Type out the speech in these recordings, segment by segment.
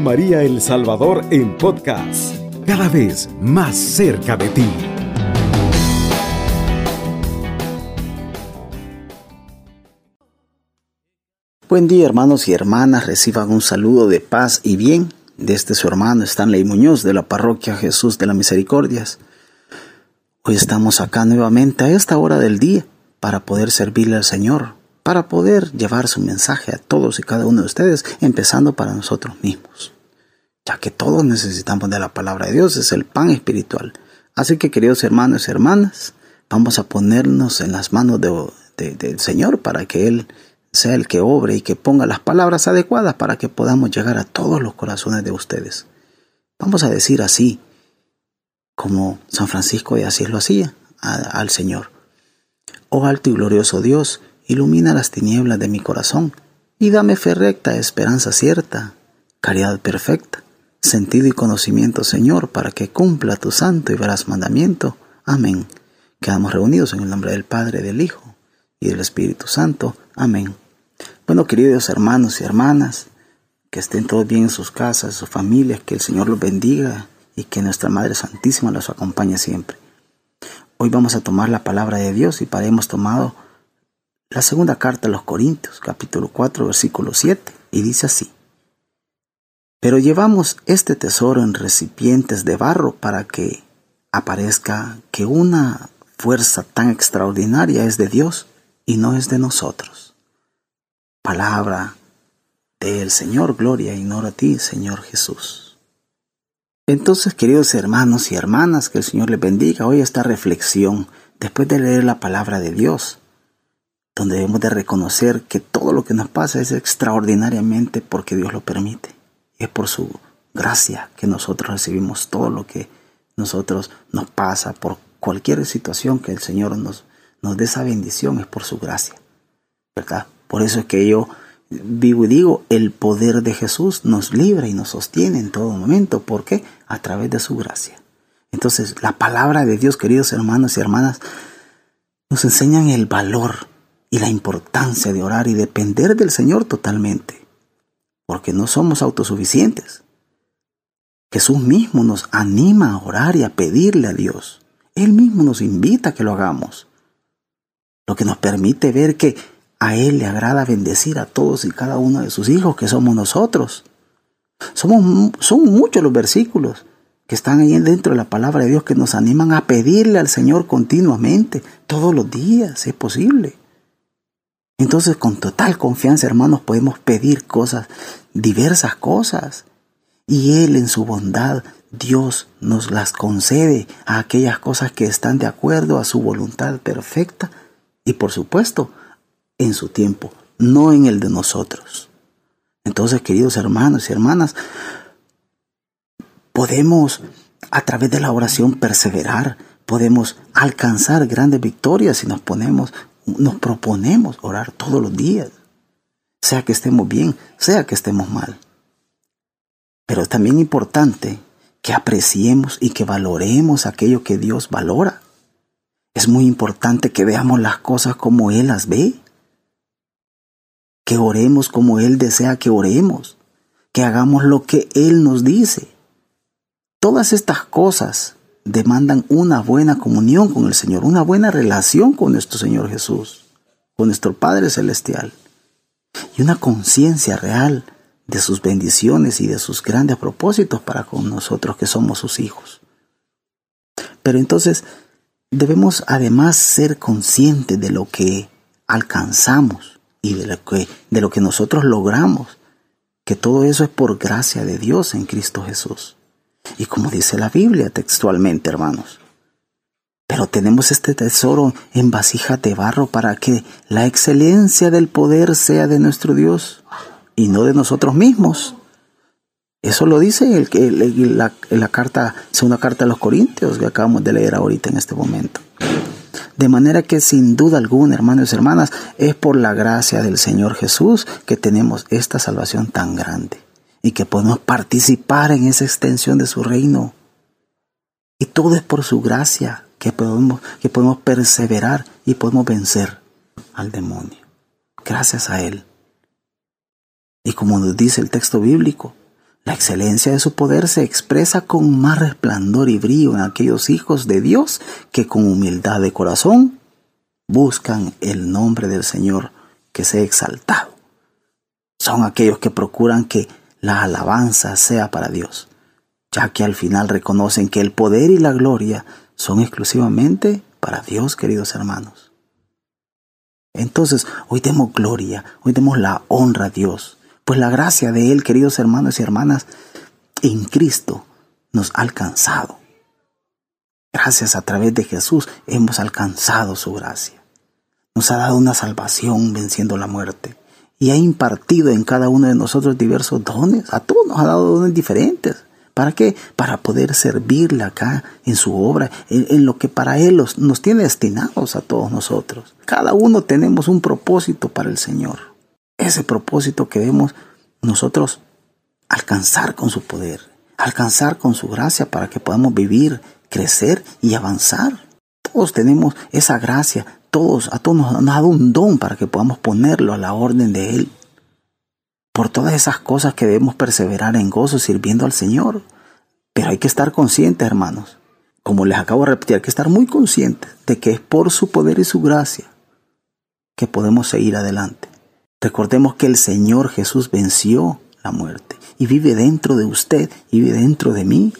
María El Salvador en podcast, cada vez más cerca de ti. Buen día hermanos y hermanas, reciban un saludo de paz y bien de este su hermano Stanley Muñoz de la parroquia Jesús de las Misericordias. Hoy estamos acá nuevamente a esta hora del día para poder servirle al Señor, para poder llevar su mensaje a todos y cada uno de ustedes, empezando para nosotros mismos, ya que todos necesitamos de la palabra de Dios, es el pan espiritual. Así que queridos hermanos y hermanas, vamos a ponernos en las manos del Señor para que Él sea el que obre y que ponga las palabras adecuadas para que podamos llegar a todos los corazones de ustedes. Vamos a decir así, como San Francisco de Asís lo hacía, al Señor. Oh alto y glorioso Dios, ilumina las tinieblas de mi corazón y dame fe recta, esperanza cierta, caridad perfecta, sentido y conocimiento, Señor, para que cumpla tu santo y veraz mandamiento. Amén. Quedamos reunidos en el nombre del Padre, del Hijo y del Espíritu Santo. Amén. Bueno, queridos hermanos y hermanas, que estén todos bien en sus casas, en sus familias, que el Señor los bendiga y que nuestra Madre Santísima los acompañe siempre. Hoy vamos a tomar la palabra de Dios y para hemos tomado la segunda carta a los Corintios, capítulo 4, versículo 7, y dice así. Pero llevamos este tesoro en recipientes de barro para que aparezca que una fuerza tan extraordinaria es de Dios y no es de nosotros. Palabra del Señor, gloria y honor a ti, Señor Jesús. Entonces, queridos hermanos y hermanas, que el Señor les bendiga hoy esta reflexión después de leer la palabra de Dios, donde debemos de reconocer que todo lo que nos pasa es extraordinariamente porque Dios lo permite. es por su gracia que nosotros recibimos todo lo que nosotros nos pasa, por cualquier situación que el Señor nos, nos dé esa bendición, es por su gracia. ¿Verdad? Por eso es que yo vivo y digo, el poder de Jesús nos libra y nos sostiene en todo momento. ¿Por qué? A través de su gracia. Entonces, la palabra de Dios, queridos hermanos y hermanas, nos enseñan el valor y la importancia de orar y depender del Señor totalmente. Porque no somos autosuficientes. Jesús mismo nos anima a orar y a pedirle a Dios. Él mismo nos invita a que lo hagamos. Lo que nos permite ver que a Él le agrada bendecir a todos y cada uno de sus hijos, que somos nosotros. Somos, son muchos los versículos que están ahí dentro de la palabra de Dios que nos animan a pedirle al Señor continuamente, todos los días, si es posible. Entonces, con total confianza, hermanos, podemos pedir cosas, diversas cosas. Y Él en su bondad, Dios nos las concede a aquellas cosas que están de acuerdo a su voluntad perfecta y, por supuesto, en su tiempo, no en el de nosotros. Entonces, queridos hermanos y hermanas, podemos a través de la oración perseverar, podemos alcanzar grandes victorias si nos ponemos, nos proponemos orar todos los días, sea que estemos bien, sea que estemos mal. Pero es también importante que apreciemos y que valoremos aquello que Dios valora. Es muy importante que veamos las cosas como Él las ve que oremos como Él desea que oremos, que hagamos lo que Él nos dice. Todas estas cosas demandan una buena comunión con el Señor, una buena relación con nuestro Señor Jesús, con nuestro Padre Celestial, y una conciencia real de sus bendiciones y de sus grandes propósitos para con nosotros que somos sus hijos. Pero entonces debemos además ser conscientes de lo que alcanzamos y de lo, que, de lo que nosotros logramos, que todo eso es por gracia de Dios en Cristo Jesús. Y como dice la Biblia textualmente, hermanos. Pero tenemos este tesoro en vasija de barro para que la excelencia del poder sea de nuestro Dios y no de nosotros mismos. Eso lo dice el, el, la, la carta, segunda carta a los Corintios que acabamos de leer ahorita en este momento. De manera que sin duda alguna, hermanos y hermanas, es por la gracia del Señor Jesús que tenemos esta salvación tan grande y que podemos participar en esa extensión de su reino. Y todo es por su gracia que podemos, que podemos perseverar y podemos vencer al demonio. Gracias a Él. Y como nos dice el texto bíblico, La excelencia de su poder se expresa con más resplandor y brillo en aquellos hijos de Dios que con humildad de corazón buscan el nombre del Señor que sea exaltado. Son aquellos que procuran que la alabanza sea para Dios, ya que al final reconocen que el poder y la gloria son exclusivamente para Dios, queridos hermanos. Entonces, hoy demos gloria, hoy demos la honra a Dios, pues la gracia de Él, queridos hermanos y hermanas, en Cristo nos ha alcanzado. Gracias a través de Jesús hemos alcanzado su gracia. Nos ha dado una salvación venciendo la muerte y ha impartido en cada uno de nosotros diversos dones. A todos nos ha dado dones diferentes. ¿Para qué? Para poder servirle acá en su obra, en, lo que para Él nos tiene destinados a todos nosotros. Cada uno tenemos un propósito para el Señor. Ese propósito que debemos nosotros alcanzar con su poder, alcanzar con su gracia para que podamos vivir, crecer y avanzar. Todos tenemos esa gracia, todos, a todos nos ha dado un don para que podamos ponerlo a la orden de Él por todas esas cosas que debemos perseverar en gozo sirviendo al Señor. Pero hay que estar conscientes, hermanos. Como les acabo de repetir, hay que estar muy conscientes de que es por su poder y su gracia que podemos seguir adelante. Recordemos que el Señor Jesús venció la muerte y vive dentro de usted y vive dentro de mí.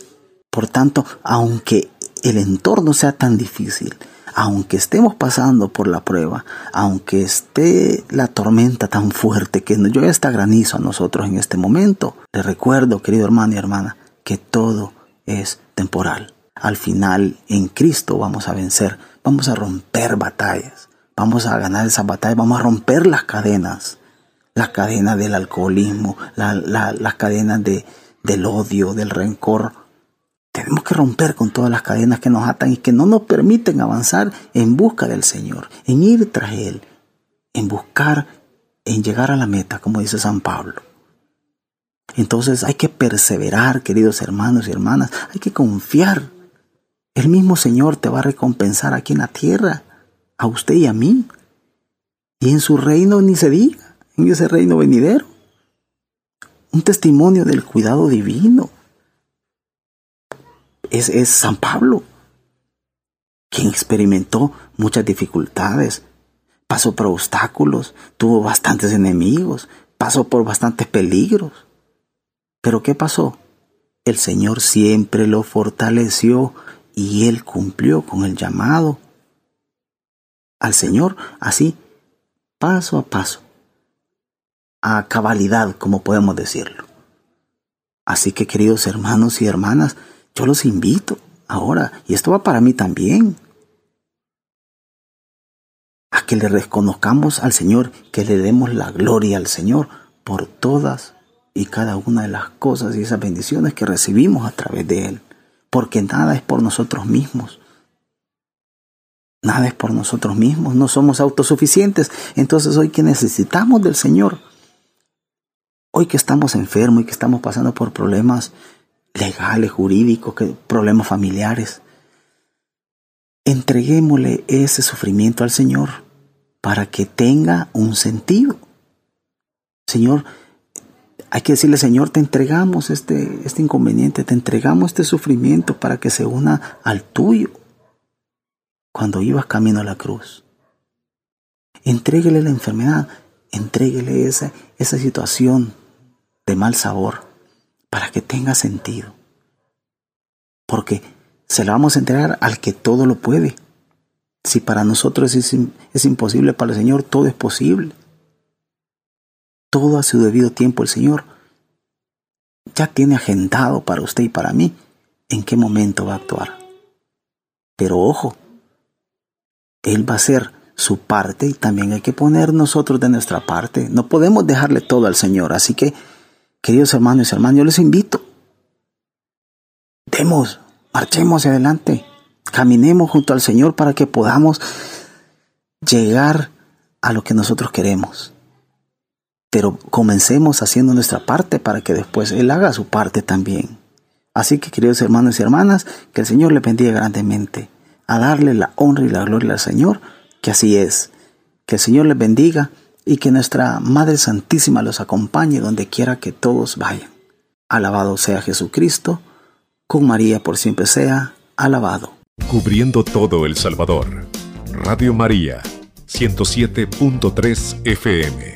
Por tanto, aunque el entorno sea tan difícil, aunque estemos pasando por la prueba, aunque esté la tormenta tan fuerte que llueve hasta granizo a nosotros en este momento, le recuerdo, querido hermano y hermana, que todo es temporal. Al final, en Cristo vamos a vencer, vamos a romper batallas, vamos a ganar esas batallas, vamos a romper las cadenas, las cadenas del alcoholismo, las cadenas de, del odio, del rencor, tenemos que romper con todas las cadenas que nos atan y que no nos permiten avanzar en busca del Señor, en ir tras Él, en buscar, en llegar a la meta, como dice San Pablo. Entonces hay que perseverar, queridos hermanos y hermanas, hay que confiar. El mismo Señor te va a recompensar aquí en la tierra, a usted y a mí. Y en su reino ni se diga, en ese reino venidero. Un testimonio del cuidado divino, es, San Pablo, quien experimentó muchas dificultades, pasó por obstáculos, tuvo bastantes enemigos, pasó por bastantes peligros. Pero ¿qué pasó? El Señor siempre lo fortaleció y él cumplió con el llamado al Señor, así, paso a paso, a cabalidad, como podemos decirlo. Así que queridos hermanos y hermanas, yo los invito ahora, y esto va para mí también, a que le reconozcamos al Señor, que le demos la gloria al Señor por todas y cada una de las cosas y esas bendiciones que recibimos a través de Él. Porque nada es por nosotros mismos. Nada es por nosotros mismos, no somos autosuficientes. Entonces hoy que necesitamos del Señor, hoy que estamos enfermos y que estamos pasando por problemas legales, jurídicos, problemas familiares. Entreguémosle ese sufrimiento al Señor para que tenga un sentido. Señor, hay que decirle, Señor, te entregamos este, este inconveniente, te entregamos este sufrimiento para que se una al tuyo cuando ibas camino a la cruz. Entréguele la enfermedad, entréguele esa, esa situación de mal sabor para que tenga sentido. Porque se la vamos a entregar al que todo lo puede. Si para nosotros es, es imposible, para el Señor todo es posible. Todo a su debido tiempo el Señor ya tiene agendado para usted y para mí en qué momento va a actuar. Pero ojo, Él va a hacer su parte y también hay que poner nosotros de nuestra parte. No podemos dejarle todo al Señor. Así que Queridos hermanos y hermanas, yo les invito. Demos, marchemos hacia adelante. Caminemos junto al Señor para que podamos llegar a lo que nosotros queremos. Pero comencemos haciendo nuestra parte para que después Él haga su parte también. Así que, queridos hermanos y hermanas, que el Señor le bendiga grandemente. A darle la honra y la gloria al Señor, que así es. Que el Señor les bendiga y que nuestra Madre Santísima los acompañe donde quiera que todos vayan. Alabado sea Jesucristo, con María por siempre sea alabado. Cubriendo todo El Salvador. Radio María, 107.3 FM.